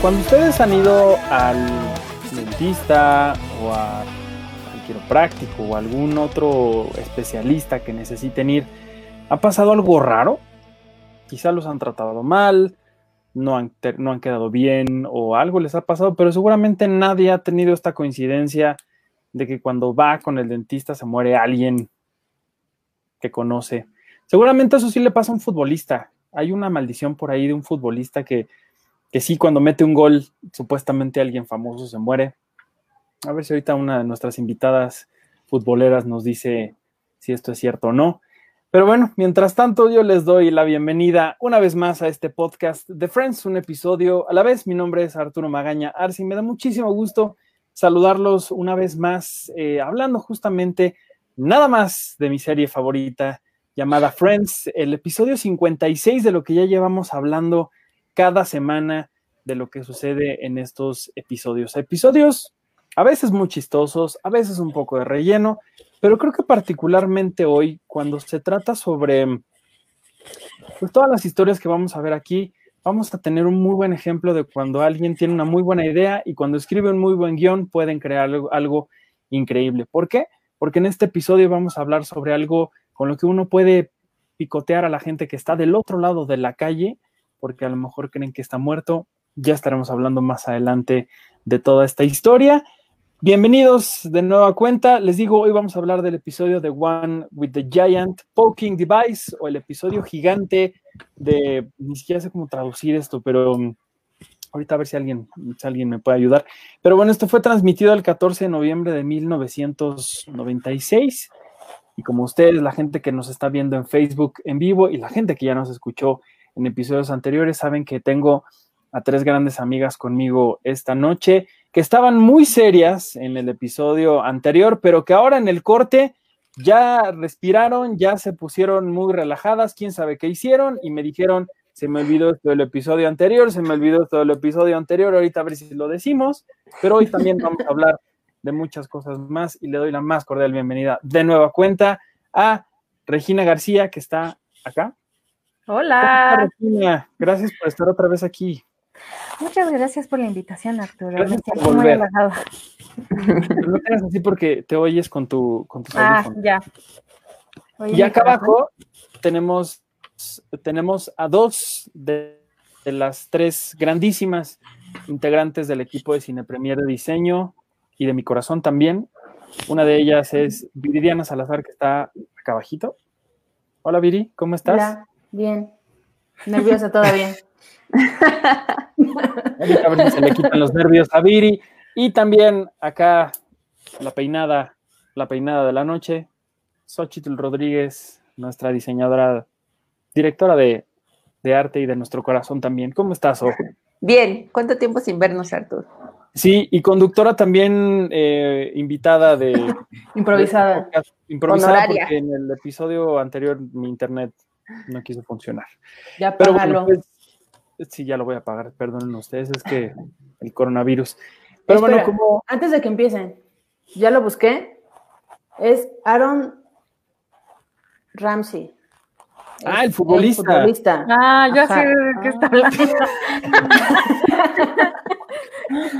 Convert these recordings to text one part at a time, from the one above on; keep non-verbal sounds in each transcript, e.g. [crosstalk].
Cuando ustedes han ido al dentista o a- al quiropráctico o a algún otro especialista que necesiten ir, ¿ha pasado algo raro? Quizá los han tratado mal, no han, no han quedado bien o algo les ha pasado, pero seguramente nadie ha tenido esta coincidencia de que cuando va con el dentista se muere alguien que conoce. Seguramente eso sí le pasa a un futbolista. Hay una maldición por ahí de un futbolista que que sí, cuando mete un gol, supuestamente alguien famoso se muere. A ver si ahorita una de nuestras invitadas futboleras nos dice si esto es cierto o no. Pero bueno, mientras tanto, yo les doy la bienvenida una vez más a este podcast de Friends, un episodio a la vez. Mi nombre es Arturo Magaña Arce y me da muchísimo gusto saludarlos una vez más, eh, hablando justamente nada más de mi serie favorita llamada Friends, el episodio 56 de lo que ya llevamos hablando cada semana de lo que sucede en estos episodios. Episodios a veces muy chistosos, a veces un poco de relleno, pero creo que particularmente hoy, cuando se trata sobre pues, todas las historias que vamos a ver aquí, vamos a tener un muy buen ejemplo de cuando alguien tiene una muy buena idea y cuando escribe un muy buen guion pueden crear algo, algo increíble. ¿Por qué? Porque en este episodio vamos a hablar sobre algo con lo que uno puede picotear a la gente que está del otro lado de la calle porque a lo mejor creen que está muerto. Ya estaremos hablando más adelante de toda esta historia. Bienvenidos de nueva cuenta. Les digo, hoy vamos a hablar del episodio de One with the Giant Poking Device o el episodio gigante de, ni siquiera sé cómo traducir esto, pero um, ahorita a ver si alguien, si alguien me puede ayudar. Pero bueno, esto fue transmitido el 14 de noviembre de 1996. Y como ustedes, la gente que nos está viendo en Facebook en vivo y la gente que ya nos escuchó en episodios anteriores saben que tengo a tres grandes amigas conmigo esta noche que estaban muy serias en el episodio anterior, pero que ahora en el corte ya respiraron, ya se pusieron muy relajadas, quién sabe qué hicieron y me dijeron, se me olvidó esto del episodio anterior, se me olvidó esto del episodio anterior, ahorita a ver si lo decimos, pero hoy también vamos a hablar de muchas cosas más y le doy la más cordial bienvenida de nueva cuenta a Regina García que está acá. Hola. Regina, gracias por estar otra vez aquí. Muchas gracias por la invitación, Arturo. Gracias Me siento muy halagada. No tengas así porque te oyes con tu con tus Ah, audífonos. ya. Oye, Y acá corazón. abajo tenemos, tenemos a dos de, de las tres grandísimas integrantes del equipo de Cine Premier de diseño y de mi corazón también. Una de ellas es Viridiana Salazar, que está acá abajito. Hola Viri, ¿cómo estás? Hola, bien. Nerviosa todavía. [laughs] Ahorita a ver si se le quitan los nervios a Viri. Y también acá la peinada, la peinada de la noche, Xochitl Rodríguez, nuestra diseñadora, directora de, de arte y de nuestro corazón también. ¿Cómo estás, O? Bien, ¿cuánto tiempo sin vernos, Artur? Sí, y conductora también eh, invitada de [laughs] Improvisada. de podcast, improvisada Honoraria. porque en el episodio anterior mi internet no quiso funcionar. Ya Pero págalo. bueno, pues, sí, ya lo voy a pagar, perdonen ustedes, es que [laughs] el coronavirus. Pero bueno, como Antes de que empiecen, ya lo busqué. Es Aaron Ramsey. Ah, el futbolista. futbolista. Ah, yo Ajá. sé de qué está hablando. [laughs]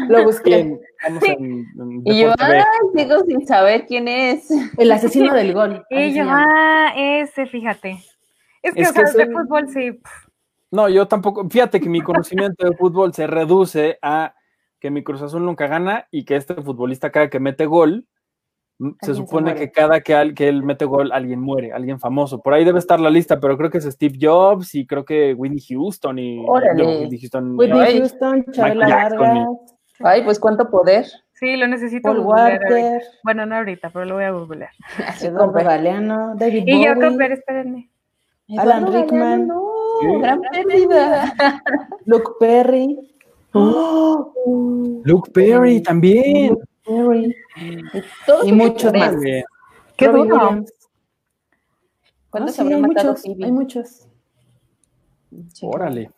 Lo busqué. bien, vamos en, en Y yo, ay, sigo sin saber quién es. El asesino del gol. [laughs] Y yo, ah, ese, fíjate. Es que, Es o que sea, de fútbol sí. No, yo tampoco. Fíjate que mi conocimiento de fútbol se reduce a que mi Cruz Azul nunca gana y que este futbolista cada que mete gol, m- se supone que cada que, al- que él mete gol alguien muere, alguien famoso. Por ahí debe estar la lista, pero creo que es Steve Jobs y creo que Whitney Houston y Órale. no, Whitney Houston. Whitney Ay, Houston, Vargas, Ay, pues cuánto poder. Sí, lo necesito Paul googlear Bueno, no ahorita, pero lo voy a googlear. [laughs] Eduardo Galeano, David Y yo, Bowie, espérenme. Alan Rickman, Galeano. No, gran pérdida. Luke Perry. Luke Perry también. Luke Perry. Y sus muchos más. Qué duro. ¿Cuántos Ah, sí, hay matado muchos, Phoebe? hay muchos. Órale.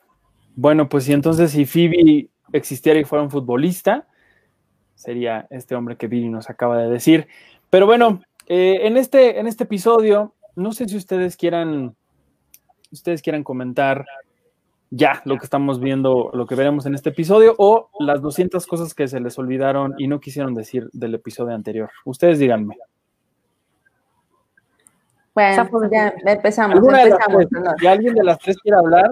Bueno, pues si entonces si Phoebe existiera y fuera un futbolista, sería este hombre que Viri nos acaba de decir. Pero bueno, eh, en, este, en este episodio, no sé si ustedes quieran, ustedes quieran comentar ya lo que estamos viendo, lo que veremos en este episodio, o las 200 cosas que se les olvidaron y no quisieron decir del episodio anterior. Ustedes díganme. Bueno, ya empezamos. Si alguien de las tres quiere hablar,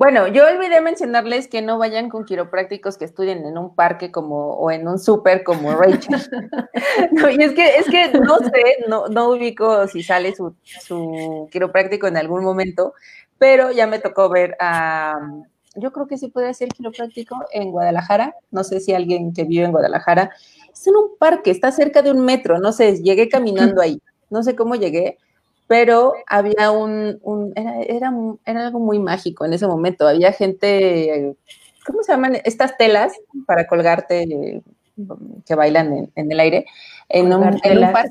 Bueno, yo olvidé mencionarles que no vayan con quiroprácticos que estudien en un parque como o en un súper como Rachel. [laughs] No, y es que es que no sé, no, no ubico si sale su, su quiropráctico en algún momento, pero ya me tocó ver a yo creo que sí puede ser quiropráctico en Guadalajara. No sé si alguien que vive en Guadalajara. Es en un parque, está cerca de un metro. No sé, llegué caminando ahí. No sé cómo llegué, pero había un, un- era, era, era algo muy mágico en ese momento. Había gente, ¿cómo se llaman? Estas telas para colgarte que bailan en, en el aire. En un, en un telas.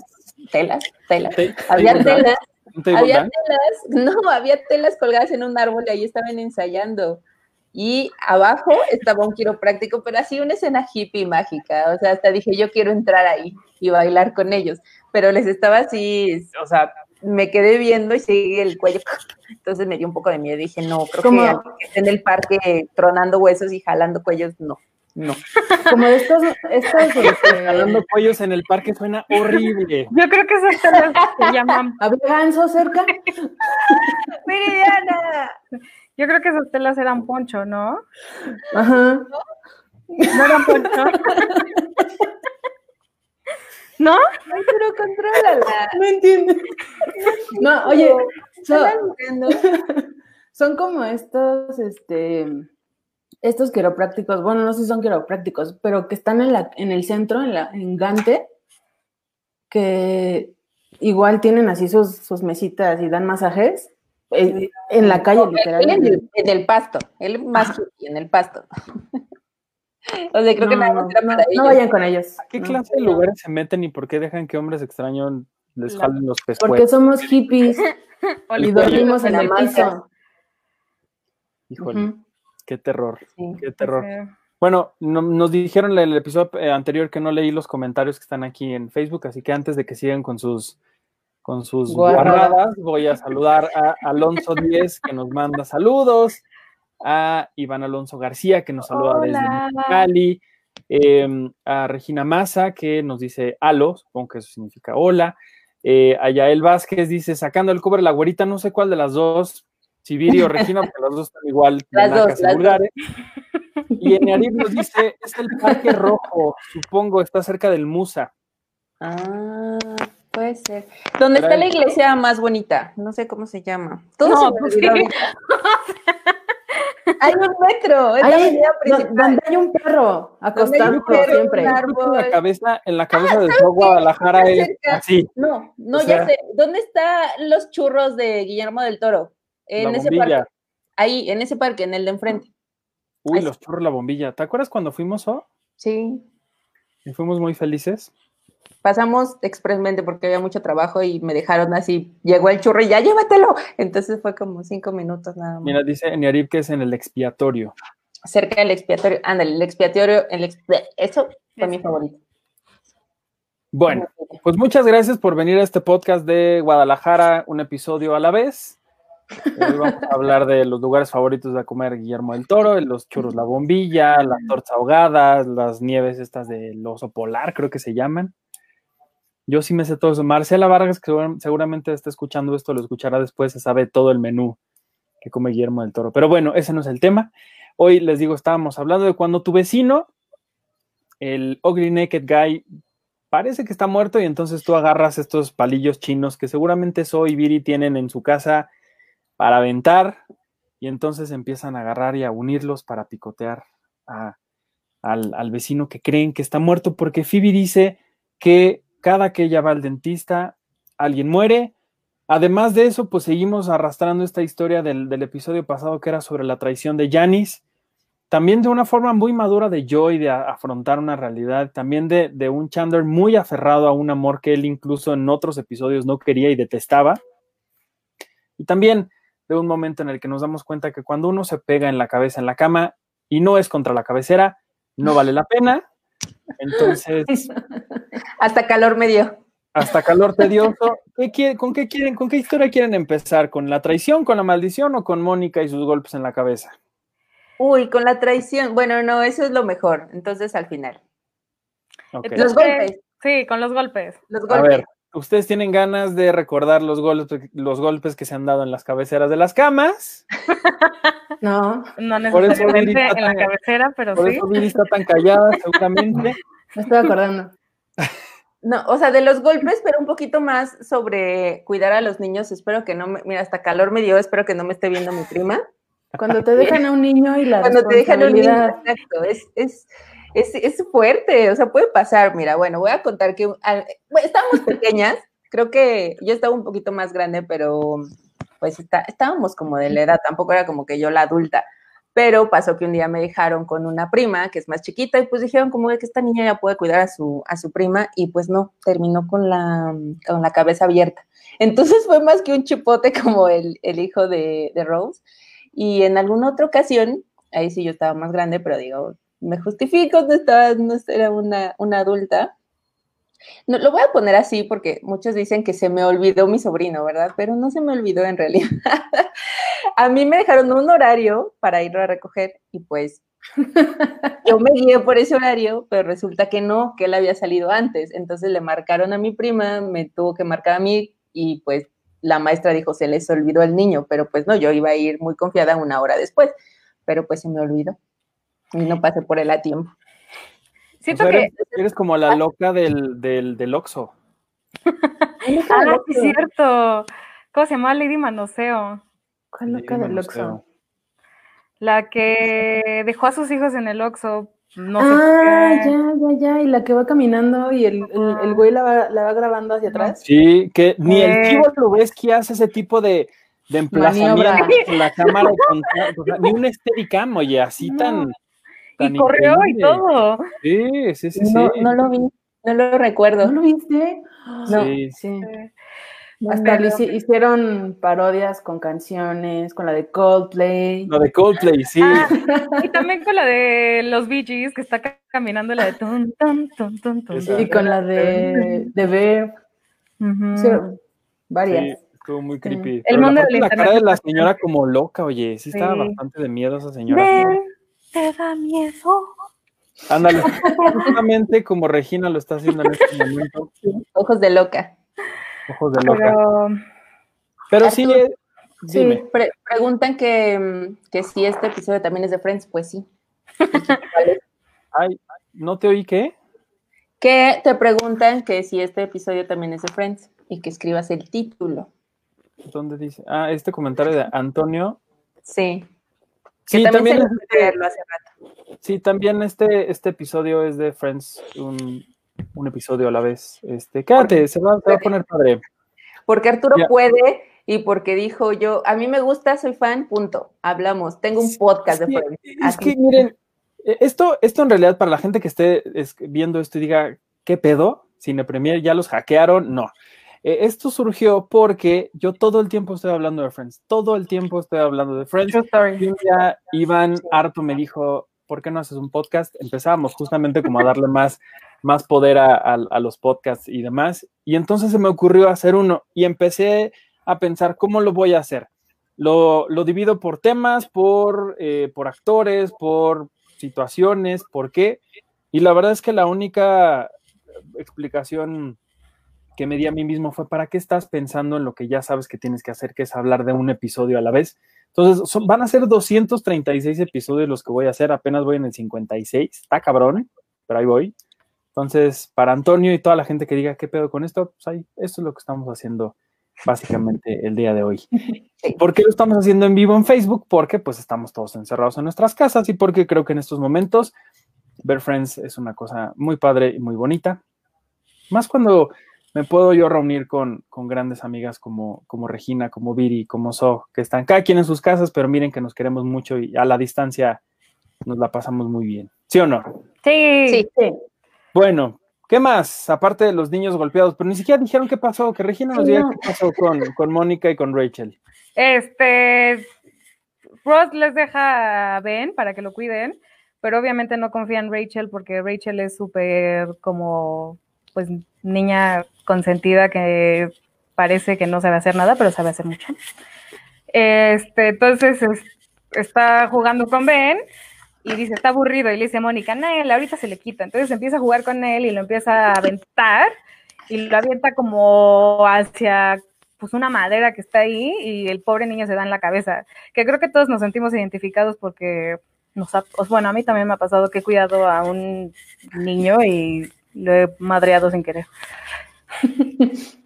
Telas, telas. te- Había telas, había telas, no, había telas colgadas en un árbol y ahí estaban ensayando. Y abajo estaba un quiropráctico, pero así una escena hippie mágica. O sea, hasta dije, yo quiero entrar ahí y bailar con ellos. Pero les estaba así, o sea, me quedé viendo y seguí el cuello. [laughs] Entonces me dio un poco de miedo. Dije, no, creo ¿Cómo? que alguien que esté en el parque tronando huesos y jalando cuellos, no, no. [laughs] Como de estos, estos este, Jalando cuellos en el parque suena horrible. [laughs] Yo creo que esas telas se llaman. ¿Había ganso cerca? Meridiana. Yo creo que esas telas eran poncho, ¿no? Ajá. No eran poncho. ¿No? Ay, pero contrólala. [laughs] No entiendo. No, oye, so- [laughs] son como estos, este, estos quiroprácticos, bueno, no sé si son quiroprácticos, pero que están en, la, en el centro, en, la, en Gante, que igual tienen así sus, sus mesitas y dan masajes eh, en la calle, en literalmente. el, en el pasto, él más en el pasto. [laughs] [laughs] O sea, creo que No, nada más era no, para no ellos. vayan con ellos. ¿A qué no. clase de lugares se meten y por qué dejan que hombres extraños les jalen los Porque pescuezos? somos hippies [laughs] y dormimos en el piso. Híjole, qué terror, Sí. qué terror. Sí. Bueno, no- nos dijeron en el episodio eh, anterior que no leí los comentarios que están aquí en Facebook, así que antes de que sigan con sus con sus Guarradas. guarradas, voy a saludar a Alonso 10 que nos manda saludos, a Iván Alonso García que nos saluda desde. Cali, eh, a Regina Maza que nos dice alo, supongo que eso significa hola, eh, a Yael Vázquez dice sacando el cobre la güerita, no sé cuál de las dos, Sibiri o [laughs] Regina, porque las dos están igual Las dos, las [laughs] dos. Y Enarib nos dice, es el Parque Rojo, supongo, está cerca del Musa. Ah, puede ser. ¿Dónde está la iglesia más bonita? No sé cómo se llama. Todo No, se me pues olvidó. [laughs] Hay un metro, es la Ahí, avenida do- principal. donde hay un perro acostado siempre. En la cabeza, en la cabeza de todo Guadalajara es así. No, no, O ya sea- sé. ¿Dónde están los churros de Guillermo del Toro? En La ese bombilla. parque. Ahí, en ese parque, en el de enfrente. Uy, Ahí los churros, la bombilla. ¿Te acuerdas cuando fuimos, oh? Sí. Y fuimos muy felices. Pasamos expresamente porque había mucho trabajo y me dejaron así. Llegó el churro y ya llévatelo. Entonces fue como cinco minutos nada más. Mira, dice Enarib que es en el expiatorio. Cerca del expiatorio. Ándale, el expiatorio. El Eso fue mi favorito. Bueno, pues muchas gracias por venir a este podcast de Guadalajara, un episodio a la vez. Hoy vamos a hablar de los lugares favoritos de comer Guillermo del Toro, los churros La Bombilla, las tortas ahogadas, las nieves estas del oso polar, creo que se llaman. Yo sí me sé todo eso. Marcela Vargas, que segura- seguramente está escuchando esto, lo escuchará después, se sabe todo el menú que come Guillermo del Toro. Pero bueno, ese no es el tema. Hoy les digo, estábamos hablando de cuando tu vecino, el Ugly Naked Guy, parece que está muerto y entonces tú agarras estos palillos chinos que seguramente So y Viri tienen en su casa para aventar y entonces empiezan a agarrar y a unirlos para picotear al, al vecino que creen que está muerto porque Phoebe dice que cada que ella va al dentista alguien muere. Además de eso, pues seguimos arrastrando esta historia del, episodio pasado que era sobre la traición de Janice también de una forma muy madura de Joy de afrontar una realidad, también de, de un Chandler muy aferrado a un amor que él incluso en otros episodios no quería y detestaba. Y también de un momento en el que nos damos cuenta que cuando uno se pega en la cabeza en la cama y no es contra la cabecera, no vale la pena. Entonces, [laughs] Hasta calor me dio. hasta calor tedioso. ¿Qué quiere- ¿Con qué quieren, con qué historia quieren empezar? ¿Con la traición, con la maldición o con Mónica y sus golpes en la cabeza? Uy, con la traición. Bueno, no, eso es lo mejor. Entonces, al final. Ok. Entonces, Los golpes. Sí, con los golpes. Los A golpes. ver, ¿ustedes tienen ganas de recordar los golpes, los golpes que se han dado en las cabeceras de las camas? [laughs] No, No Por necesariamente en la cabecera, pero Por sí. eso Viri está tan callada, seguramente. [laughs] me estoy acordando. No, o sea, de los golpes, pero un poquito más sobre cuidar a los niños. Espero que no me. Mira, hasta calor me dio. Espero que no me esté viendo mi prima. [laughs] Cuando te dejan a un niño y la Cuando te dejan un niño, exacto, es, es, es, es fuerte, o sea, puede pasar. Mira, bueno, voy a contar que al- bueno, estábamos pequeñas, [laughs] creo que yo estaba un poquito más grande, pero pues está- estábamos como de la edad, tampoco era como que yo la adulta. Pero pasó que un día me dejaron con una prima que es más chiquita y pues dijeron como que esta niña ya puede cuidar a su, a su prima y pues no, terminó con la, con la cabeza abierta. Entonces fue más que un chipote como el, el hijo de, de Rose. Y en alguna otra ocasión, ahí sí yo estaba más grande, pero digo, me justifico, no estaba, no era una, una adulta. No, lo voy a poner así porque muchos dicen que se me olvidó mi sobrino, ¿verdad? Pero no se me olvidó en realidad. [laughs] a mí me dejaron un horario para irlo a recoger y pues yo me guié por ese horario, pero resulta que no, que él había salido antes. Entonces le marcaron a mi prima, me tuvo que marcar a mí y pues la maestra dijo, se les olvidó el niño, pero pues no, yo iba a ir muy confiada una hora después, pero pues se me olvidó y no pasé por él a tiempo. O Siento sea, que. eres, eres como la loca del, del, del Oxxo. Ah, sí, es cierto. ¿Cómo se llama? Lady Manoseo. ¿Cuál loca Lady del Manoseo. Oxxo? La que dejó a sus hijos en el Oxxo. No ah, ya, ya, ya. Y la que va caminando y el, el, el güey la va, la va grabando hacia atrás. Sí, que ni el. Chivo Lubeski hace ese tipo de, de emplazamiento la cámara, [laughs] con- o sea, ni un Steadicam, oye, así No. tan, tan Y corrió y todo. Sí, sí, sí, sí. No, no lo vi, no lo recuerdo. ¿No lo viste? No. Sí. Sí. No, Hasta Pero- le hici- hicieron parodias con canciones, con la de Coldplay. Lo de Coldplay, sí. Ah, y también con la de los Bee Gees, que está ca- caminando la de tun, tun, tun. Esa. Y con la de, de Bear. Ujú. Hicieron varias. Sí, estuvo muy creepy. El Pero la mundo de la cara de la señora como loca, oye, sí estaba Sí. bastante de miedo esa señora. Te da miedo. Ándale, justamente como Regina lo está haciendo en este momento, Ojos de loca. ojos de loca. Pero Pero sí, eh, dime. Sí, pre- preguntan que, mm, que si este episodio también es de Friends, pues sí. Ay, ¿no te oí qué? Que te preguntan que si este episodio también es de Friends y que escribas el título. ¿Dónde dice? Ah, este comentario de Antonio. Sí. Sí, que también, se es- me olvidó leerlo hace rato. sí, también este, este episodio es de Friends, un, un episodio a la vez. Este, quédate, se va, se va a poner padre. Porque Arturo Ya. puede y porque dijo yo, a mí me gusta, soy fan, punto. Hablamos. Tengo un podcast de Friends. es Así. que, miren, eh, esto, esto en realidad para la gente que esté es- viendo esto y diga, ¿qué pedo? Cine Premier ya los hackearon, no. Eh, esto surgió porque yo todo el tiempo estoy hablando de Friends, todo el tiempo estoy hablando de Friends. Y un día Iván Harto me dijo, ¿por qué no haces un podcast? Empezábamos justamente como a darle más, más poder a, a- a los podcasts y demás. Y entonces se me ocurrió hacer uno y empecé a pensar, ¿cómo lo voy a hacer? Lo, lo divido por temas, por, eh, por actores, por situaciones, por qué. Y la verdad es que la única explicación que me di a mí mismo fue, ¿para qué estás pensando en lo que ya sabes que tienes que hacer, que es hablar de un episodio a la vez? Entonces, son- van a ser 236 episodios los que voy a hacer, apenas voy en el 56, está cabrón, pero ahí voy. Entonces, para Antonio y toda la gente que diga, ¿qué pedo con esto? Pues ahí, esto es lo que estamos haciendo básicamente el día de hoy. ¿Por qué lo estamos haciendo en vivo en Facebook? Porque pues estamos todos encerrados en nuestras casas y porque creo que en estos momentos ver Friends es una cosa muy padre y muy bonita. Más cuando me puedo yo reunir con, con grandes amigas como, como Regina, como Viri, como So, que están cada quien en sus casas, pero miren que nos queremos mucho y a la distancia nos la pasamos muy bien. ¿Sí o no? Sí. Sí. Sí. Bueno, ¿qué más? Aparte de los niños golpeados, pero ni siquiera dijeron qué pasó, que Regina nos Sí, diga no. qué pasó con, con Mónica y con Rachel. Este, Ross les deja a Ben para que lo cuiden, pero obviamente no confía en Rachel porque Rachel es súper como, pues, niña consentida que parece que no sabe hacer nada, pero sabe hacer mucho. Este, entonces es- está jugando con Ben y dice, está aburrido, y le dice Mónica, Nel, ahorita se le quita. Entonces empieza a jugar con él y lo empieza a aventar y lo avienta como hacia pues una madera que está ahí y el pobre niño se da en la cabeza. Que creo que todos nos sentimos identificados porque nos ha, bueno, a mí también me ha pasado que he cuidado a un niño y lo he madreado sin querer. [laughs]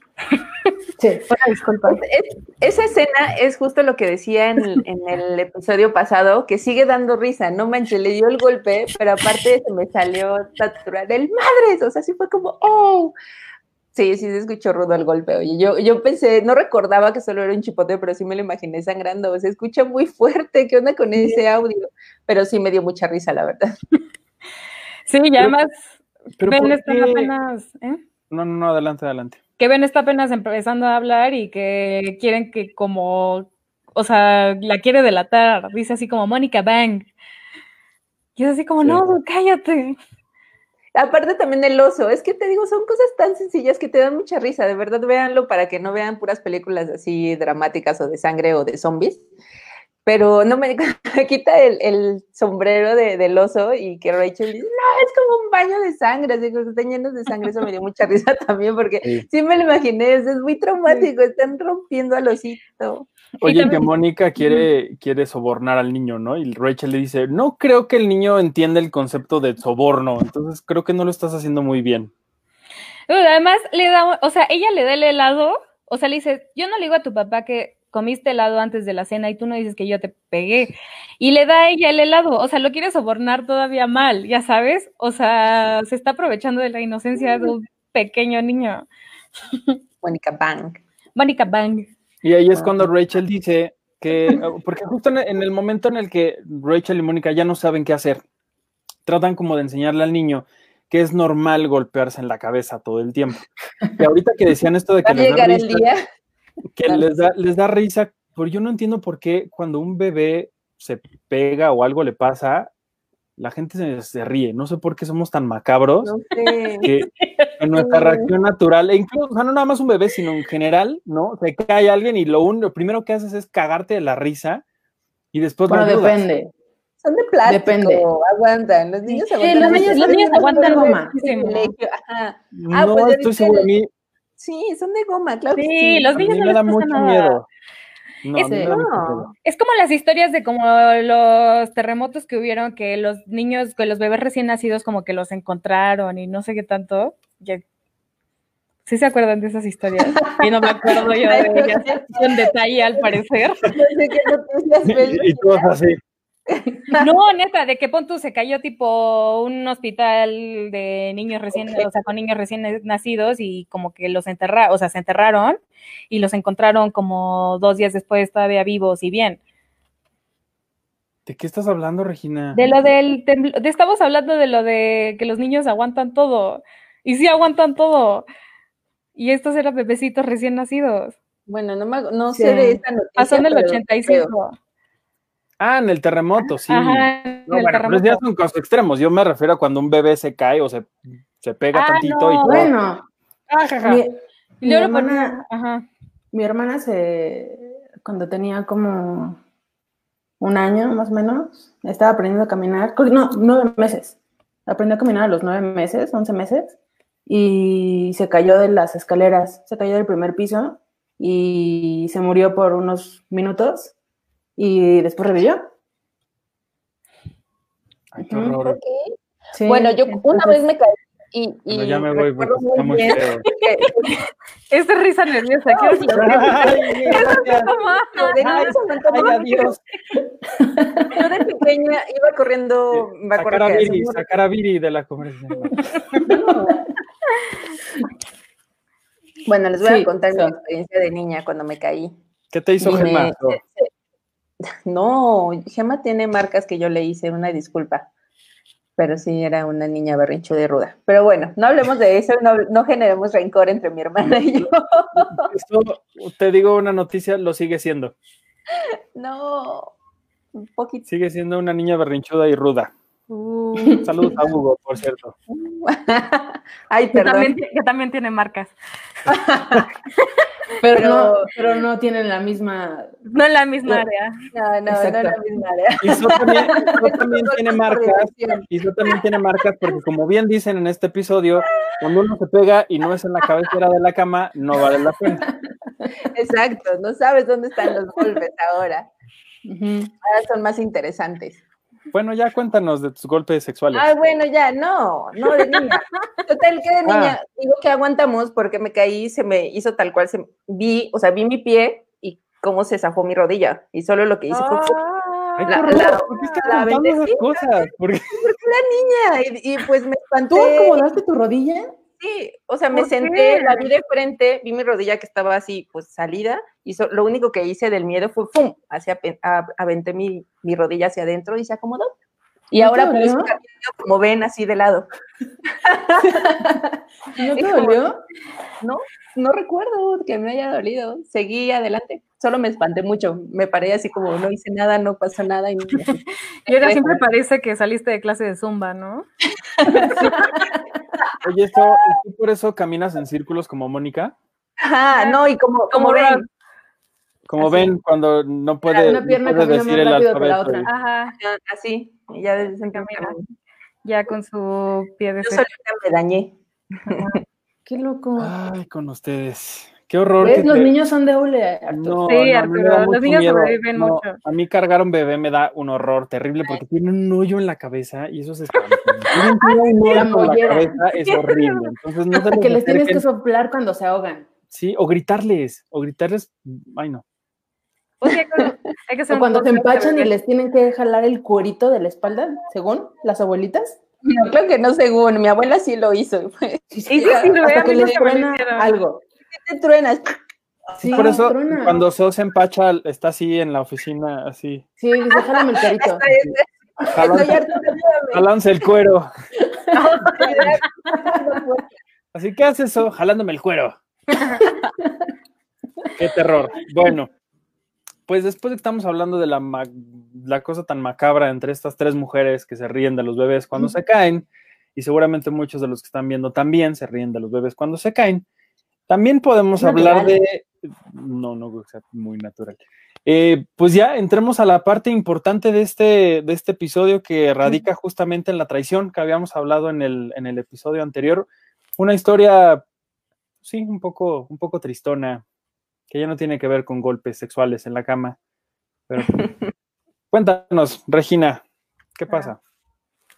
Sí, una disculpa. Es- esa escena es justo lo que decía en, [laughs] en el episodio pasado, que sigue dando risa, no manches, le dio el golpe, pero aparte se me salió natural el madres, o sea, sí fue como, oh, sí, sí se escuchó rudo el golpe, oye, yo, yo pensé, no recordaba que solo era un chipote, pero sí me lo imaginé sangrando, se escucha muy fuerte, ¿qué onda con ese audio? Pero sí me dio mucha risa, la verdad. Sí, y además Pero Ben ¿por está qué? apenas, ¿eh? No, no, no, adelante, adelante. que Ben está apenas empezando a hablar y que quieren que como, o sea, la quiere delatar, dice así como Mónica Bang. Y es así como, Sí. no, cállate. Aparte también del oso, es que te digo, son cosas tan sencillas que te dan mucha risa, de verdad véanlo para que no vean puras películas así dramáticas o de sangre o de zombies. Pero no [laughs] me quita el, el sombrero de- del oso y que Rachel dice, no, es como un baño de sangre, así que están llenos de sangre, eso me dio mucha [laughs] risa también porque Sí. sí me lo imaginé, es, es muy traumático, están rompiendo al osito. Oye, también- que Mónica quiere, quiere sobornar al niño, ¿no? Y Rachel le dice, no creo que el niño entienda el concepto de soborno, entonces creo que no lo estás haciendo muy bien. Además, le da, o sea, ella le da el helado, o sea, le dice, yo no le digo a tu papá que comiste helado antes de la cena y tú no dices que yo te pegué. Y le da a ella el helado, o sea, lo quiere sobornar todavía mal, ya sabes, o sea, se está aprovechando de la inocencia de un pequeño niño. Mónica Bang. Mónica Bang. Y ahí es cuando Rachel dice que, porque justo en el, en el momento en el que Rachel y Mónica ya no saben qué hacer, tratan como de enseñarle al niño que es normal golpearse en la cabeza todo el tiempo. Y ahorita que decían esto de Va que a les da llegar el día. Que les da, les da risa, pero yo no entiendo por qué cuando un bebé se pega o algo le pasa, la gente se, se ríe. No sé por qué somos tan macabros No sé. que [laughs] en nuestra reacción natural, e incluso, o sea, no nada más un bebé, sino en general, ¿no? Se cae alguien y lo, un- lo primero que haces es cagarte de la risa y después Bueno, depende. Son de plástico, Depende. aguantan. Los niños Sí, aguantan. los mucho. niños- los niños aguantan. Privilegio, ajá. No, Ah, pues estoy seguro, a mí, Sí, son de goma, claro. que Sí, sí. los a mí niños no me les da pasa mucho nada. miedo. No, Es- no. como las historias de como los terremotos que hubieron, que los niños, que los bebés recién nacidos como que los encontraron y no sé qué tanto. Ya- ¿Sí se acuerdan de esas historias? [laughs] Y no me acuerdo yo de ellas en detalle al parecer. No sé qué noticias ves, Y, y todos así. No, [laughs] neta, de que Pontu se cayó tipo un hospital de niños recién, o sea, con niños recién nacidos y como que los enterraron, o sea, se enterraron y los encontraron como dos días después todavía vivos y bien. ¿De qué estás hablando, Regina? De lo del tembl- de- estamos hablando de lo de que los niños aguantan todo. Y sí aguantan todo. Y estos eran bebecitos recién nacidos. Bueno, no, me, no Sí. sé de esta noticia. Pasó en el pero 85. Ah, en el terremoto, sí. Ajá, No, el bueno, pero ya terremoto. son casos extremos. Yo me refiero a cuando un bebé se cae o se, se pega Ah, tantito y no. todo. Bueno, Ah, mi, Y hermana, ajá. mi hermana se, cuando tenía como un año más o menos, estaba aprendiendo a caminar, no, nueve meses. Aprendió a caminar a los nueve meses, once meses, y se cayó de las escaleras, se cayó del primer piso y se murió por unos minutos y después revivió. Ay, qué horror. Ok. Sí, Bueno, yo una entonces- vez me caí y, y Bueno, ya me voy porque está muy bien feo. [laughs] risa nerviosa. quiero que lo- Ay, gracias. de ese momento, Ay, adiós. [laughs] yo de pequeña iba corriendo, me acuerdo Sacar a Viri, sacar a Viri de la conversación. [laughs] Bueno, les voy Sí, a contar mi so. experiencia de niña cuando me caí. ¿Qué te hizo Y me- Gemma? [laughs] No, Gemma tiene marcas que yo le hice, una disculpa. Pero sí, era una niña berrinchuda y ruda. Pero bueno, no hablemos de eso, no, no generemos rencor entre mi hermana y yo. [laughs] Esto, te digo una noticia, lo sigue siendo. No, un poquito. Sigue siendo una niña berrinchuda y ruda. Uh, Saludos a Hugo, por cierto. [laughs] Ay, Que perdón. también, que también tiene marcas. Pero, Pero- no, pero no tienen la misma. No en la misma No. área. No, no, no es la misma área. Iso también, Iso también tiene marcas. Iso también tiene marcas porque, como bien dicen en este episodio, cuando uno se pega y no es en la cabecera de la cama, no vale la pena. Exacto, no sabes dónde están los golpes ahora. Ahora son más interesantes. Bueno, ya cuéntanos de tus golpes sexuales. Ay, bueno, ya, no, no de niña. Total, que de [laughs] niña, Ah. digo que aguantamos porque me caí, se me hizo tal cual, se, vi, o sea, vi mi pie y cómo se zafó mi rodilla. Y solo lo que hice fue ¡pum! Ay, la- qué horror, la- ¿Por qué estás la contando esas cosas? Porque niña. Y, y, pues me espanté. ¿Tú acomodaste tu rodilla? Sí, o sea, me ¿Por senté, qué? la vi de frente, vi mi rodilla que estaba así, pues salida, y so- lo único que hice del miedo fue ¡pum! Hacia, a- aventé mi, mi rodilla hacia adentro y se acomodó. Y ¿No te ahora pues como ven, así de lado. [laughs] ¿No te dolió? No, no recuerdo que me haya dolido. Seguí adelante. Solo me espanté mucho. Me paré así como no hice nada, no pasó nada. Y [laughs] Y ahora siempre parece que saliste de clase de zumba, ¿no? [laughs] Oye, esto, ¿y ¿tú por eso caminas en círculos como Mónica? Ajá, no, y como, como, Como ven. Como Así. ven cuando no puede, Una pierna no puede decir el rápido que la alfabeto. otra. Ajá, así. Y ya camino. ya con su pie de Yo solita me dañé. Qué loco. Ay, con ustedes. Qué horror. ¿Ves? que Los te- niños son de hule, Arturo. No, Sí, no, Arturo, los niños miedo. sobreviven No, mucho. A mí cargar un bebé me da un horror terrible porque tiene un hoyo en la cabeza y eso es espantoso. [laughs] Tienen un hoyo en la cabeza es horrible. Entonces no [laughs] se Porque les tienes que soplar cuando se ahogan. Sí, o gritarles, o gritarles, ay no. Pues sí, hay que- [laughs] O cuando se empachan y les tienen que jalar el cuerito de la espalda, según las abuelitas. No, creo que no según. Mi abuela sí lo hizo. [laughs] Y sí sirve, Hasta a que les truena algo. te truenas. [laughs] Sí, Por eso, truena. cuando So se empacha, está así en la oficina, así. Sí, dice, jálame el carito. Jalan- Estoy harta, ayúdame. Jalándose el cuero. Así que haces eso, jalándome el cuero. Qué terror. Bueno, pues después de que estamos hablando de la, la cosa tan macabra entre estas tres mujeres que se ríen de los bebés cuando se caen, y seguramente muchos de los que están viendo también se ríen de los bebés cuando se caen, también podemos hablar de... No, no, o sea, muy natural. Eh, pues ya entremos a la parte importante de este, de este episodio que radica justamente en la traición que habíamos hablado en el, en el episodio anterior. Una historia, sí, un poco, un poco tristona, que ya no tiene que ver con golpes sexuales en la cama. Pero [laughs] cuéntanos, Regina, ¿qué pasa?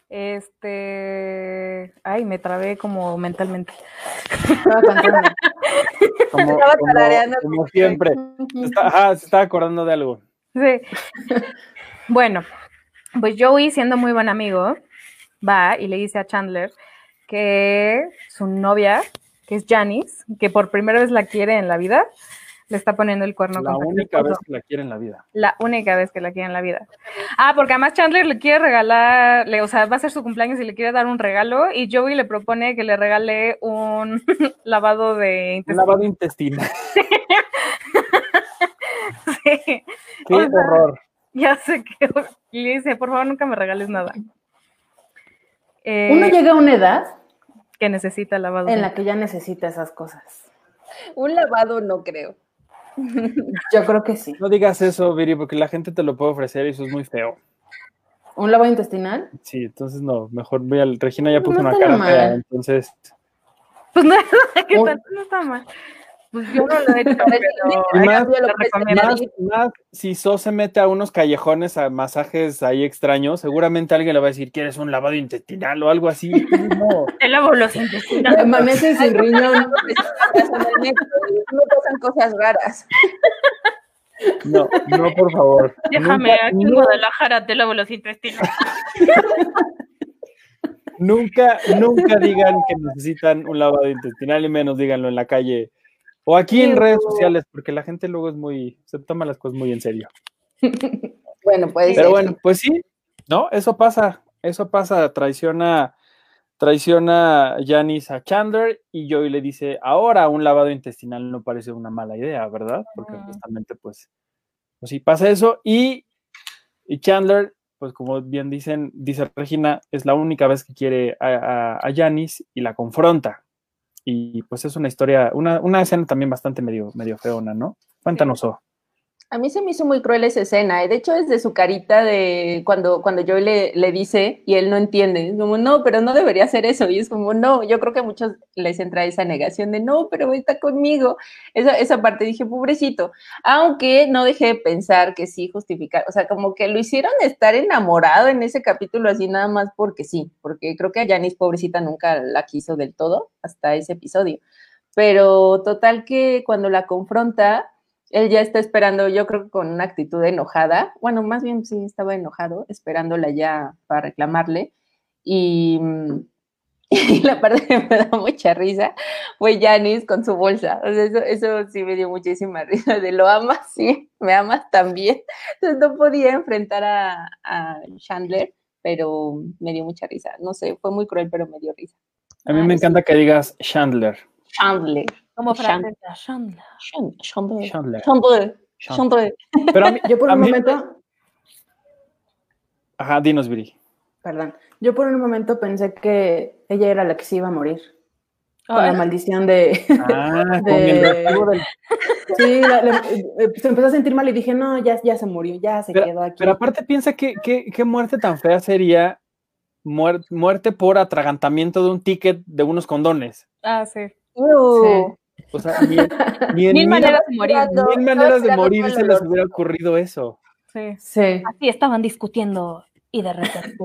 Este. Ay, me trabé como mentalmente. Estaba cantando. Como, Estaba como- siempre. Se está- ajá, se estaba acordando de algo. Sí. Bueno, pues Joey, siendo muy buen amigo, va y le dice a Chandler que su novia, que es Janice, que por primera vez la quiere en la vida, le está poniendo el cuerno La única vez que la quiere en la vida. La única vez que la quiere en la vida. Ah, porque además Chandler le quiere regalar, le- o sea, va a ser su cumpleaños y le quiere dar un regalo y Joey le propone que le regale un [laughs] lavado de Un intestino. lavado intestinal. [laughs] Sí. Qué O sea, horror. Ya sé que y le dice, por favor, nunca me regales nada. Eh, Uno llega a una edad que necesita lavado. en la que ya necesita esas cosas. Un lavado no creo. [laughs] Yo creo que sí. No digas eso, Viri, porque la gente te lo puede ofrecer y eso es muy feo. ¿Un lavado intestinal? Sí, entonces no, mejor voy al. Regina ya puso no una cara fea, entonces. Pues no, [laughs] ¿qué Un- tal? No está mal. Pues yo no lo he hecho, pero Y más- te lo recomiendo. Más, más si So se mete a unos callejones a masajes ahí extraños, seguramente alguien le va a decir, ¿quieres un lavado intestinal o algo así? No. [laughs] Te lavo los intestinos. [laughs] Amanece sin riñón. [laughs] Me pasan cosas raras. No, no, por favor. Déjame, Nunca- aquí en Guadalajara te lavo los intestinos. Nunca, nunca digan que necesitan un lavado intestinal y menos díganlo en la calle o aquí en redes sociales, porque la gente luego es muy, se toma las cosas muy en serio. [laughs] Bueno, puede ser. Pero bueno, pues sí, ¿no? Eso pasa, eso pasa, traiciona, traiciona Janice a Chandler y Joey le dice, ahora un lavado intestinal no parece una mala idea, ¿verdad? Porque Mm. justamente pues, pues sí pasa eso y, y Chandler pues como bien dicen, dice Regina, es la única vez que quiere a, a, a Janis y la confronta. Y pues es una historia, una, una escena también bastante medio, medio feona, ¿no? Cuéntanos, O. A mí se me hizo muy cruel esa escena. De hecho, es de su carita de cuando, cuando le, le dice y él no entiende. Es como, no, pero no debería hacer eso. Y es como, no, yo creo que a muchos les entra esa negación de, no, pero está conmigo. Esa, esa parte dije, pobrecito. Aunque no dejé de pensar que sí justificar. O sea, como que lo hicieron estar enamorado en ese capítulo así nada más porque sí. Porque creo que a Janice, pobrecita, nunca la quiso del todo hasta ese episodio. Pero total que cuando la confronta él ya está esperando, yo creo que con una actitud enojada, bueno, más bien sí estaba enojado, esperándola ya para reclamarle. Y, [laughs] y la parte que me da mucha risa fue Janice con su bolsa. O sea, eso, eso sí me dio muchísima risa. De lo amas, [laughs] sí, me amas también. Entonces no podía enfrentar a, a Chandler, pero me dio mucha risa. No sé, fue muy cruel, pero me dio risa. A mí me encanta que digas Chandler. Chandler. Como francesa, Chandler. Chan- Chandler. Chandler. Chandler. Chandler. Chandler. Pero a mí, Yo por [laughs] un mí- momento, Ajá, dinos, Viri. perdón, yo por un momento pensé que ella era la que se iba a morir. Con la maldición de... Ah, [laughs] con De- el [laughs] reactivo del- Sí, la- la- eh, se empezó a sentir mal y dije, no, ya, ya se murió, ya se quedó aquí. Pero aparte piensa que, que- qué muerte tan fea sería muer- muerte por atragantamiento de un ticket de unos condones. Ah, sí. Ew. O sea, ni, en- [laughs] ni en Mil mil, maneras de morir. Mil maneras de se les hubiera ocurrido eso. Sí. Sí. Así estaban discutiendo y de repente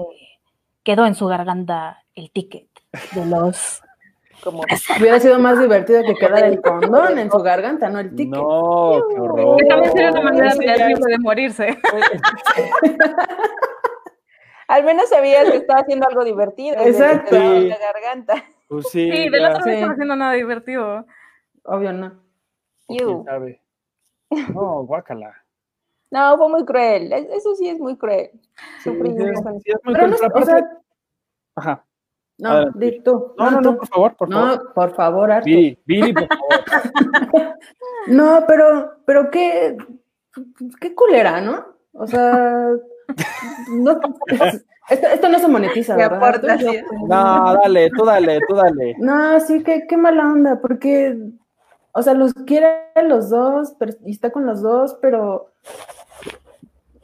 quedó en su garganta el ticket de los... Como [laughs] Hubiera sido más divertido que quedara el condón en su garganta, no el ticket. No, qué horror. Que también sería una manera de morirse. [laughs] Al menos sabías que estaba haciendo algo divertido. Exacto. la garganta. Pues sí, Sí, del ya, otro no estaba haciendo nada divertido. Obvio no. quién sabe. [laughs] No, guácala. No, fue muy cruel. Es- Eso sí es muy cruel. Sí, Sufrí sí, es muy Pero cruel, no, pero o aparte- sea, Ajá. no, di tú. No, no, no, por favor, por favor. No, por favor, Arthur. Viri, Viri, por favor. [laughs] No, pero, pero qué, qué culera, ¿no? O sea, no, esto, esto no se monetiza, ¿verdad? aporta, Arthur? sí. No, dale, tú dale, tú dale. No, sí, qué, qué mala onda, porque, o sea, los quiere a los dos, pero, y está con los dos, pero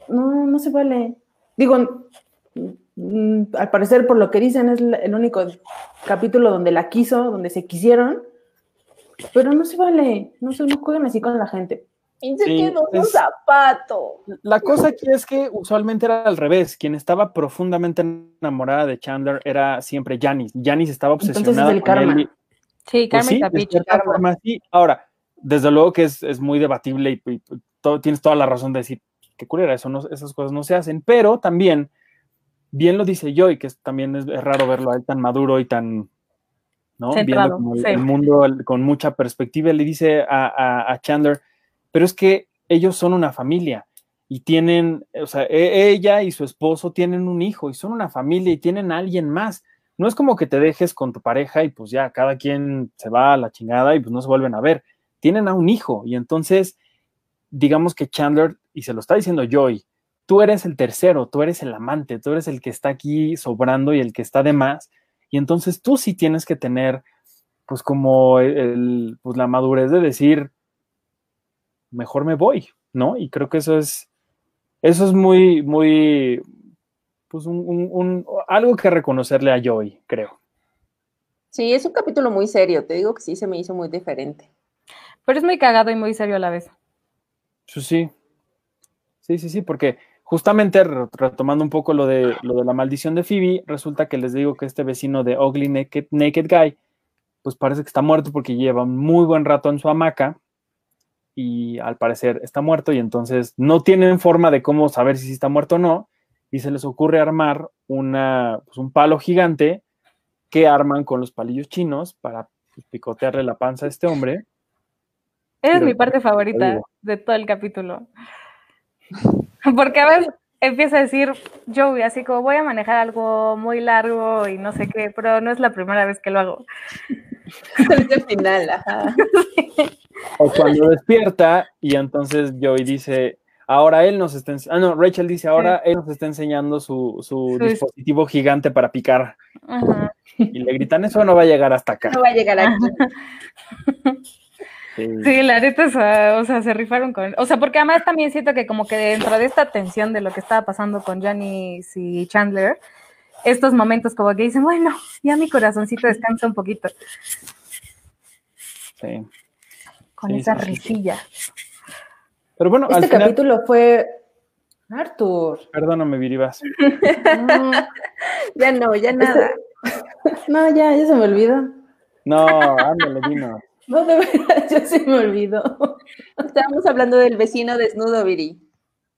no, no se vale. Digo, al parecer, por lo que dicen, es el único capítulo donde la quiso, donde se quisieron, pero no se vale, no se no jueguen así con la gente. Y se Sí, quedó un es- zapato. La cosa aquí es que usualmente era al revés. Quien estaba profundamente enamorada de Chandler era siempre Janice. Janice estaba es obsesionada el con karma. él. Y- Sí, Pues Carmen de cierta forma sí. Ahora, desde luego que es, es muy debatible y, y todo- tienes toda la razón de decir que culera, eso no, esas cosas no se hacen, pero también, bien lo dice Joy, que es- también es, es raro verlo a él tan maduro y tan, ¿no? Centrado, Viendo como el, sí. el mundo el- con mucha perspectiva, le dice a, a- a Chandler, pero es que ellos son una familia y tienen, o sea, e- ella y su esposo tienen un hijo y son una familia y tienen a alguien más no es como que te dejes con tu pareja y pues ya cada quien se va a la chingada y pues no se vuelven a ver. Tienen a un hijo y entonces digamos que Chandler, y se lo está diciendo Joy, tú eres el tercero, tú eres el amante, tú eres el que está aquí sobrando y el que está de más. Y entonces tú sí tienes que tener pues como el, pues la madurez de decir, mejor me voy, ¿no? Y creo que eso es, eso es muy, muy, pues un, un- un- algo que reconocerle a Joy, creo. Sí, es un capítulo muy serio. Te digo que sí se me hizo muy diferente. Pero es muy cagado y muy serio a la vez. Pues sí. Sí, sí, sí, porque justamente re- retomando un poco lo de, lo de la maldición de Phoebe, resulta que les digo que este vecino de Ugly Naked, Naked Guy, pues parece que está muerto porque lleva un muy buen rato en su hamaca y al parecer está muerto y entonces no tienen forma de cómo saber si sí está muerto o no y se les ocurre armar una, pues, un palo gigante que arman con los palillos chinos para pues, picotearle la panza a este hombre. Esa es mi parte favorita de todo el capítulo. Porque a veces empieza a decir, Joey, así como voy a manejar algo muy largo y no sé qué, pero no es la primera vez que lo hago. [laughs] Es el final, ajá. [laughs] O cuando despierta y entonces Joey dice, ahora él nos está ah no, Rachel dice, ahora él nos está enseñando su, su dispositivo gigante para picar. Ajá. Y le gritan, eso no va a llegar hasta acá. No va a llegar aquí. Sí. Sí, la neta, o sea, o sea, se rifaron con... O sea, porque además también siento que como que dentro de esta tensión de lo que estaba pasando con Janice y Chandler, estos momentos como que dicen, bueno, ya mi corazoncito descansa un poquito sí. con Sí, esa risilla. Pero bueno, al Este final, capítulo fue Arthur. perdóname, Viribas. No, [laughs] Ya no, ya nada. [laughs] no, ya, ya se me olvidó. No, ándale, vino. [laughs] No, de verdad, ya se me olvidó. Estábamos hablando del vecino desnudo, Viri.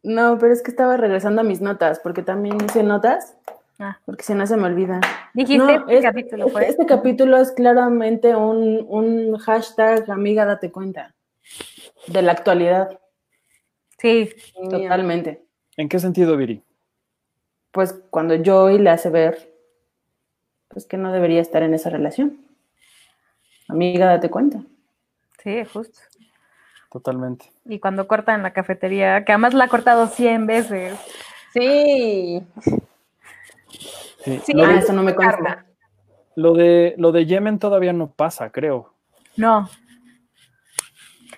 No, pero es que estaba regresando a mis notas, porque también hice notas, Ah. porque si no se me olvida. Dijiste, No, este capítulo este, este capítulo es claramente un, un hashtag, amiga, date cuenta, de la actualidad, Sí, totalmente. ¿En qué sentido, Viri? Pues cuando Joey le hace ver, pues que no debería estar en esa relación. Amiga, date cuenta. sí, justo. Totalmente. Y cuando corta en la cafetería, que además la ha cortado 100 veces. Sí. Sí. Sí, Lo, Ah, de, eso no me consta. lo de lo de Yemen todavía no pasa, creo. No.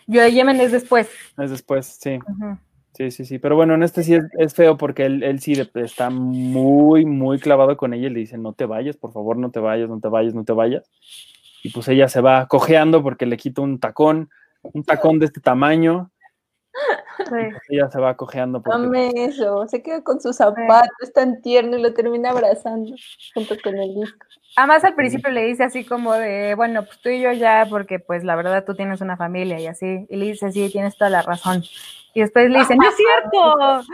Yo de Yemen es después. Es después, sí. Ujú. Sí, sí, sí. Pero bueno, en este sí es, es feo porque él, él sí está muy, muy clavado con ella y le dice, no te vayas, por favor, no te vayas, no te vayas, no te vayas. Y pues ella se va cojeando porque le quita un tacón, un tacón de este tamaño. Sí. Ella se va cojeando porque Amé eso. Se queda con sus zapatos tan tierno y lo termina abrazando junto con el disco. Además al principio le dice así como de, bueno, pues tú y yo ya, porque pues la verdad tú tienes una familia y así. Y le dice, sí, tienes toda la razón. Y después le dice, no es cierto.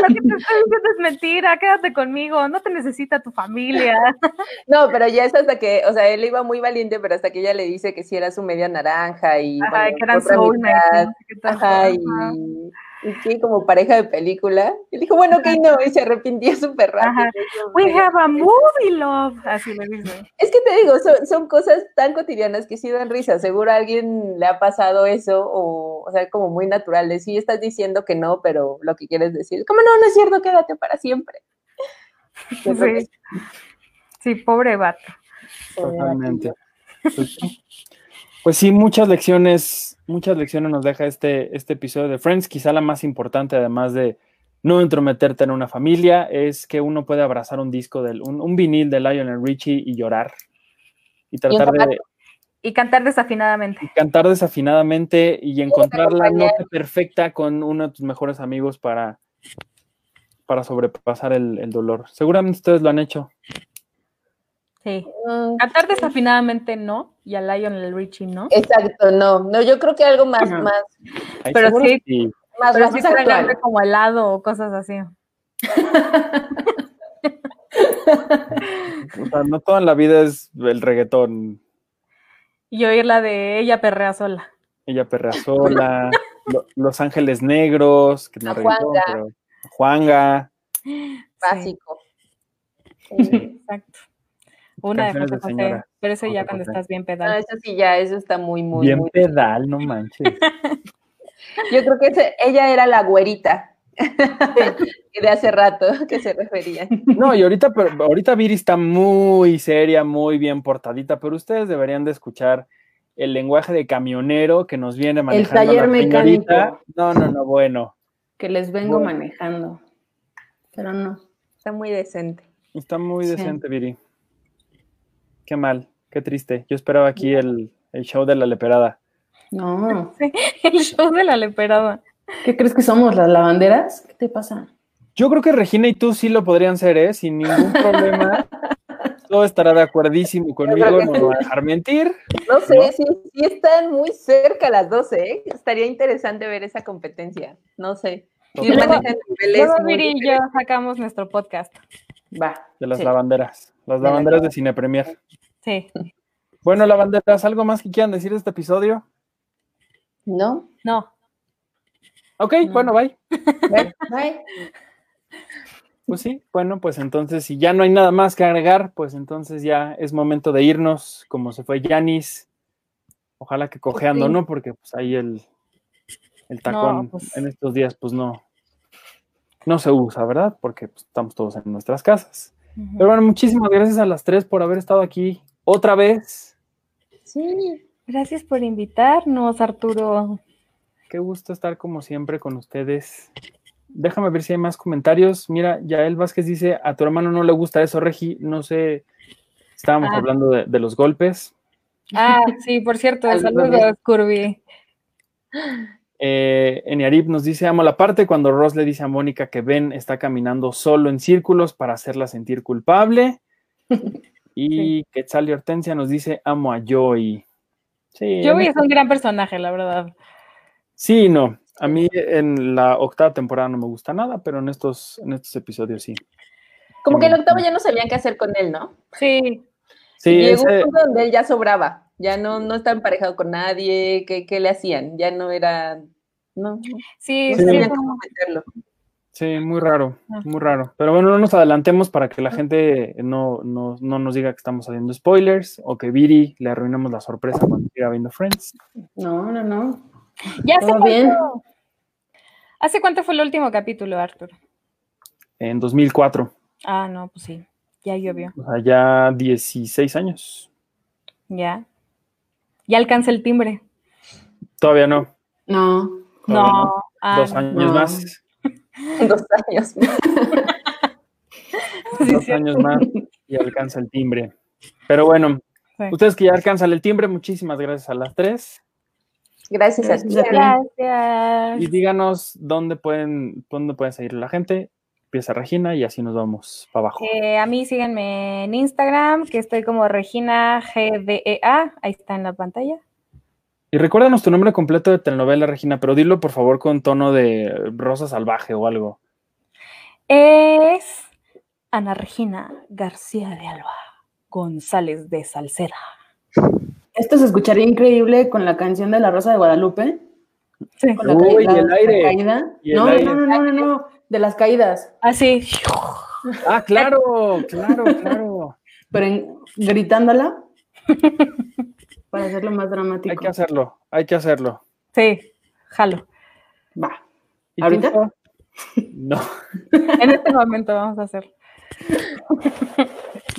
Lo que te estoy diciendo es mentira, quédate conmigo, no te necesita tu familia. [laughs] No, pero ya es hasta que, o sea, él iba muy valiente, pero hasta que ella le dice que sí era su media naranja y Ajá, bueno, que eran soulmates, no. Ajá, y. y sí, como pareja de película. Y dijo, bueno, ok, no, y se arrepintió súper rápido. We have a movie love, así le dice. Es que te digo, son, son cosas tan cotidianas que sí dan risa. Seguro a alguien le ha pasado eso, o, o sea, como muy natural. De sí estás diciendo que no, pero lo que quieres decir, como no, no es cierto, quédate para siempre. Que [laughs] Sí. Sí, pobre vato. Totalmente. Pues sí. Pues sí, muchas lecciones, muchas lecciones nos deja este, este episodio de Friends. Quizá la más importante, además de no entrometerte en una familia, es que uno puede abrazar un disco, del, un, un vinil de Lionel Richie y llorar. Y tratar de. Y cantar desafinadamente. cantar desafinadamente y encontrar la nota perfecta con uno de tus mejores amigos para, para sobrepasar el, el dolor. Seguramente ustedes lo han hecho. Sí. Cantar desafinadamente no, y a Lionel Richie no. Exacto, no, no, yo creo que algo más, No. más, Pero sí. sí. más Pero sí tragarle como helado o cosas así. [laughs] O sea, no toda la vida es el reggaetón. Y oír la de ella perrea sola. Ella perrea sola, [laughs] Lo- Los Ángeles Negros, que no es reggaetón, Juanga. pero Juanga. básico. Sí, exacto. Una de José de José, pero eso ya José cuando José. estás bien No, pedal. eso sí, ya, eso está muy, muy, Bien muy. pedal, no manches. [laughs] Yo creo que ese- ella era la güerita [laughs] de hace rato que se referían. No, y ahorita, pero ahorita Viri está muy seria, muy bien portadita, pero ustedes deberían de escuchar el lenguaje de camionero que nos viene manejando taller la señorita. mecánico. No, no, no, bueno. Que les vengo Bueno. manejando. Pero no. Está muy decente. Está muy Sí. decente, Viri. Qué mal, qué triste. Yo esperaba aquí el, el show de la leperada. No. [laughs] El show de la leperada. ¿Qué crees que somos las lavanderas? ¿Qué te pasa? Yo creo que Regina y tú sí lo podrían ser, ¿eh? Sin ningún [laughs] problema. Todo estará de acuerdísimo conmigo, no me va a dejar mentir. No sé, ¿No? sí, sí están muy cerca las dos, ¿eh? Estaría interesante ver esa competencia. No sé. Luego- Luego Viri y yo sacamos nuestro podcast. Va. De las sí. lavanderas. Las De las lavanderas de Cine Premier. Sí. Bueno, lavanderas, ¿algo más que quieran decir de este episodio? ¿No? No. Ok, No. bueno, bye. Bye. Pues sí, bueno, pues entonces si ya no hay nada más que agregar, pues entonces ya es momento de irnos, como se fue Yanis. Ojalá que cojeando, sí. ¿no? Porque pues ahí el, El tacón pues. en estos días, pues no, no se usa, ¿verdad? Porque pues, estamos todos en nuestras casas. Pero bueno, muchísimas gracias a las tres por haber estado aquí otra vez. Sí. Gracias por invitarnos, Arturo. Qué gusto estar como siempre con ustedes. Déjame ver si hay más comentarios. Mira, Yael Vázquez dice, a tu hermano no le gusta eso, Regi. No sé, estábamos Ah. hablando de, de los golpes. Ah, sí, por cierto, [laughs] Saludos. saludos, Curvy. Eh, Eniarip nos dice, amo la parte cuando Ross le dice a Mónica que Ben está caminando solo en círculos para hacerla sentir culpable. [laughs] Y Quetzal y Hortensia nos dice, amo a Joey. Sí, Joey en- es un gran personaje, la verdad. sí, no. A mí en la octava temporada no me gusta nada, pero en estos, en estos episodios sí. Como que el octavo ya no sabían qué hacer con él, ¿no? Sí, Sí, Llegó un punto donde él ya sobraba, ya no, no estaba emparejado con nadie, ¿qué, qué le hacían? Ya no era, no, sí, cómo meterlo. Sí, muy raro, Ah. muy raro. Pero bueno, no nos adelantemos para que la gente no, no, no nos diga que estamos haciendo spoilers o que Viri le arruinamos la sorpresa cuando siga viendo Friends. No, no, no. ¿Ya hace cuánto, bien. ¿Hace cuánto fue el último capítulo, Arturo? En 2004, Ah, no, pues sí, ya llovió. o sea, ya 16 años. Ya. Ya alcanza el timbre. Todavía no. No. Todavía No. ah, Dos años No. más. [laughs] Dos años. Sí, dos años más y alcanza el timbre. Pero bueno, Sí. ustedes que ya alcanzan el timbre, muchísimas gracias a las tres. Gracias a ti. Gracias a ti. Gracias. Y díganos dónde pueden, dónde pueden seguir la gente. Empieza Regina y así nos vamos para abajo. Eh, a mí síganme en Instagram, que estoy como Regina GDEA. Ahí está en la pantalla. Y recuérdanos tu nombre completo de telenovela, Regina, pero dilo por favor con tono de rosa salvaje o algo. Es Ana Regina García de Alba González de Salceda. Esto se escucharía increíble con la canción de La Rosa de Guadalupe. Sí. Con la, Uy, ca- y el la- aire. la caída. Y el no, aire. no, no, no, no, no, de las caídas. Así. Ah, claro, claro, claro. Pero en- gritándola [laughs] para hacerlo más Hay dramático. que hacerlo, hay que hacerlo. Sí, jalo. Va. ¿Y tú, ¿Ahorita? No, [laughs] En este momento vamos a hacer.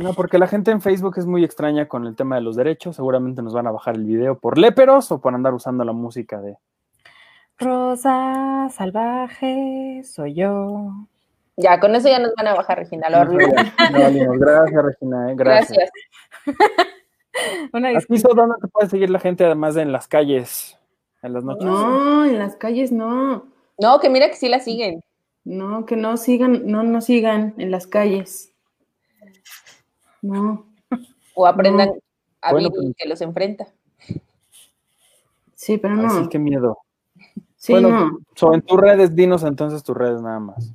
no, porque la gente en Facebook es muy extraña con el tema de los derechos. Seguramente nos van a bajar el video por léperos o por andar usando la música de. Rosa salvaje, soy yo. Ya, con eso ya nos van a bajar, Regina. Lo. No. Gracias, Regina. eh, Gracias. Gracias. [laughs] Una Aquí donde te puede seguir la gente, además de en las calles, en las noches. No, en las calles no. No, que mira que sí la siguen. No, que no sigan, no, no sigan en las calles. No. O aprendan No. a Bueno, Viri pues- que los enfrenta. Sí, pero no. sí, qué miedo. Sí, bueno, no. so, en tus redes, dinos entonces tus redes nada más.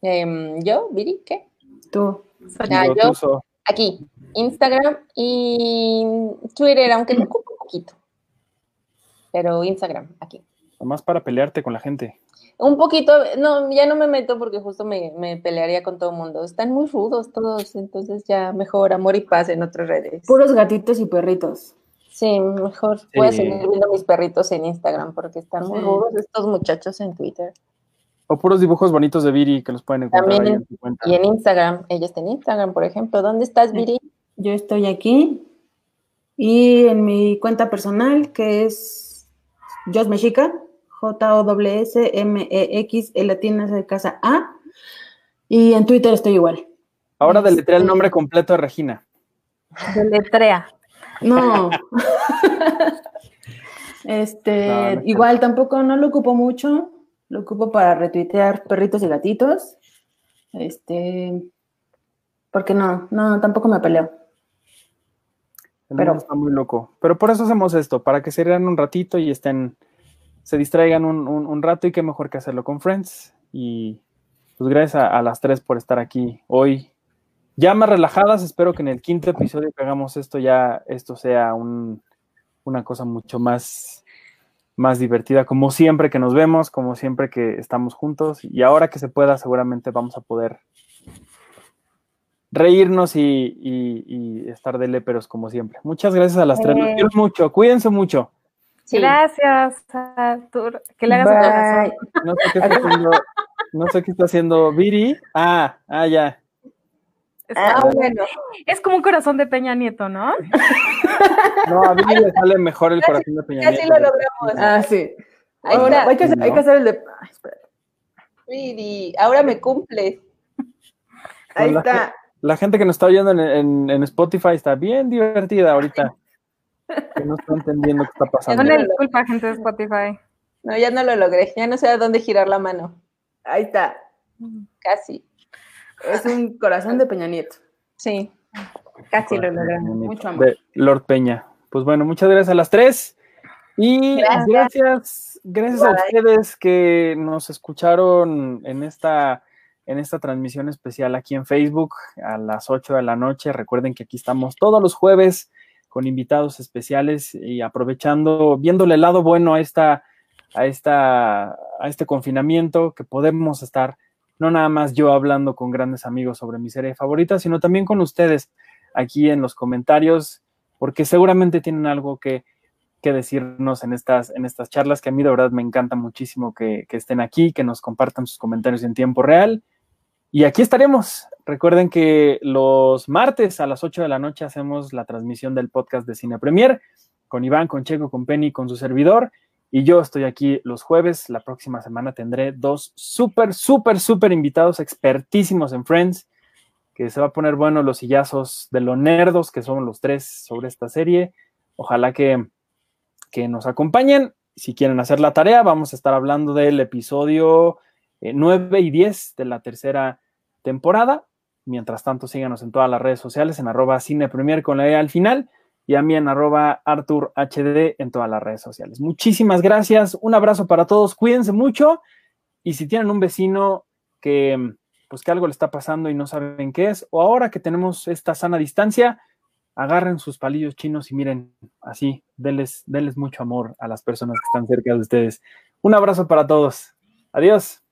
Em, ¿Yo? ¿Viri? ¿Qué? Tú. Ah, yo- tú, So. Aquí, Instagram y Twitter, aunque lo ocupo un poquito. Pero Instagram, aquí. Nomás para pelearte con la gente. Un poquito, no, ya no me meto porque justo me, me pelearía con todo el mundo. Están muy rudos todos, entonces ya mejor amor y paz en otras redes. Puros gatitos y perritos. Sí, mejor voy a Sí. seguir viendo mis perritos en Instagram porque están muy Sí. rudos estos muchachos en Twitter. O puros dibujos bonitos de Viri que los pueden encontrar ahí También, en tu cuenta. Y en Instagram, ella está en Instagram, por ejemplo. ¿Dónde estás, Viri? Yo estoy aquí. Y en mi cuenta personal, que es Jos Mexica, J-O-S-M-E-X, E latina de casa A. Y en Twitter estoy igual. Ahora deletrea el nombre completo de Regina. Deletrea. No. [laughs] este, No, no es igual tampoco no lo ocupo mucho. Lo ocupo para retuitear perritos y gatitos. Este, porque no, no, tampoco me peleo. El Pero- está muy loco. Pero por eso hacemos esto, para que se rían un ratito y estén, se distraigan un, un- un rato y qué mejor que hacerlo con Friends. Y pues gracias a, a las tres por estar aquí hoy. Ya más relajadas, espero que en el quinto episodio que hagamos esto ya esto sea un- una cosa mucho más, más divertida, como siempre que nos vemos, como siempre que estamos juntos. Y ahora que se pueda, seguramente vamos a poder reírnos y, y- y estar de léperos como siempre. Muchas gracias a las tres. Los Eh. quiero mucho. Cuídense mucho. Sí. Gracias, Artur. Que le hagas un. No sé qué está haciendo, no sé qué está haciendo Viri. Ah, ah, ya. Está- Ah, bueno. Es como un corazón de Peña Nieto, ¿no? No, a Viri le sale mejor el corazón de Peña Casi Nieto. lo logramos. Ah, sí. Ahí está. hay, que hacer, hay que hacer el de. Ay, ahora me cumples. Ahí está. La gente que nos está oyendo en, en- en Spotify está bien divertida ahorita. Que no está entendiendo qué está pasando. Una disculpa, gente de Spotify. No, ya no lo logré. Ya no sé a dónde girar la mano. Ahí está. Casi. Es un corazón de Peña Nieto. Sí. Casi lo logramos. Mucho amor. De Lord Peña. Pues bueno, muchas gracias a las tres. Y Gracias. gracias, gracias a ustedes que nos escucharon en esta, en esta transmisión especial aquí en Facebook a las 8 de la noche. Recuerden que aquí estamos todos los jueves con invitados especiales y aprovechando, viéndole el lado bueno a esta, a esta, a este confinamiento, que podemos estar, no nada más yo hablando con grandes amigos sobre mi serie favorita, sino también con ustedes aquí en los comentarios, porque seguramente tienen algo que, que decirnos en estas, en estas charlas, que a mí de verdad me encanta muchísimo que, que estén aquí, que nos compartan sus comentarios en tiempo real. Y aquí estaremos. Recuerden que los martes a las 8 de la noche hacemos la transmisión del podcast de Cine Premier con Iván, con Checo, con Penny, con su servidor. Y yo estoy aquí los jueves. La próxima semana tendré dos súper, súper, súper invitados expertísimos en Friends, que se va a poner bueno los sillazos de los nerdos, que son los tres sobre esta serie. Ojalá que, que nos acompañen. Si quieren hacer la tarea, vamos a estar hablando del episodio eh, 9 y 10 de la tercera temporada. Mientras tanto, síganos en todas las redes sociales, en arroba cinepremier con la E al final y a mí en arroba arturhd en todas las redes sociales. Muchísimas gracias, un abrazo para todos, cuídense mucho y si tienen un vecino que pues que algo le está pasando y no saben qué es, o ahora que tenemos esta sana distancia, agarren sus palillos chinos y miren así, denles, denles mucho amor a las personas que están cerca de ustedes. Un abrazo para todos. Adiós.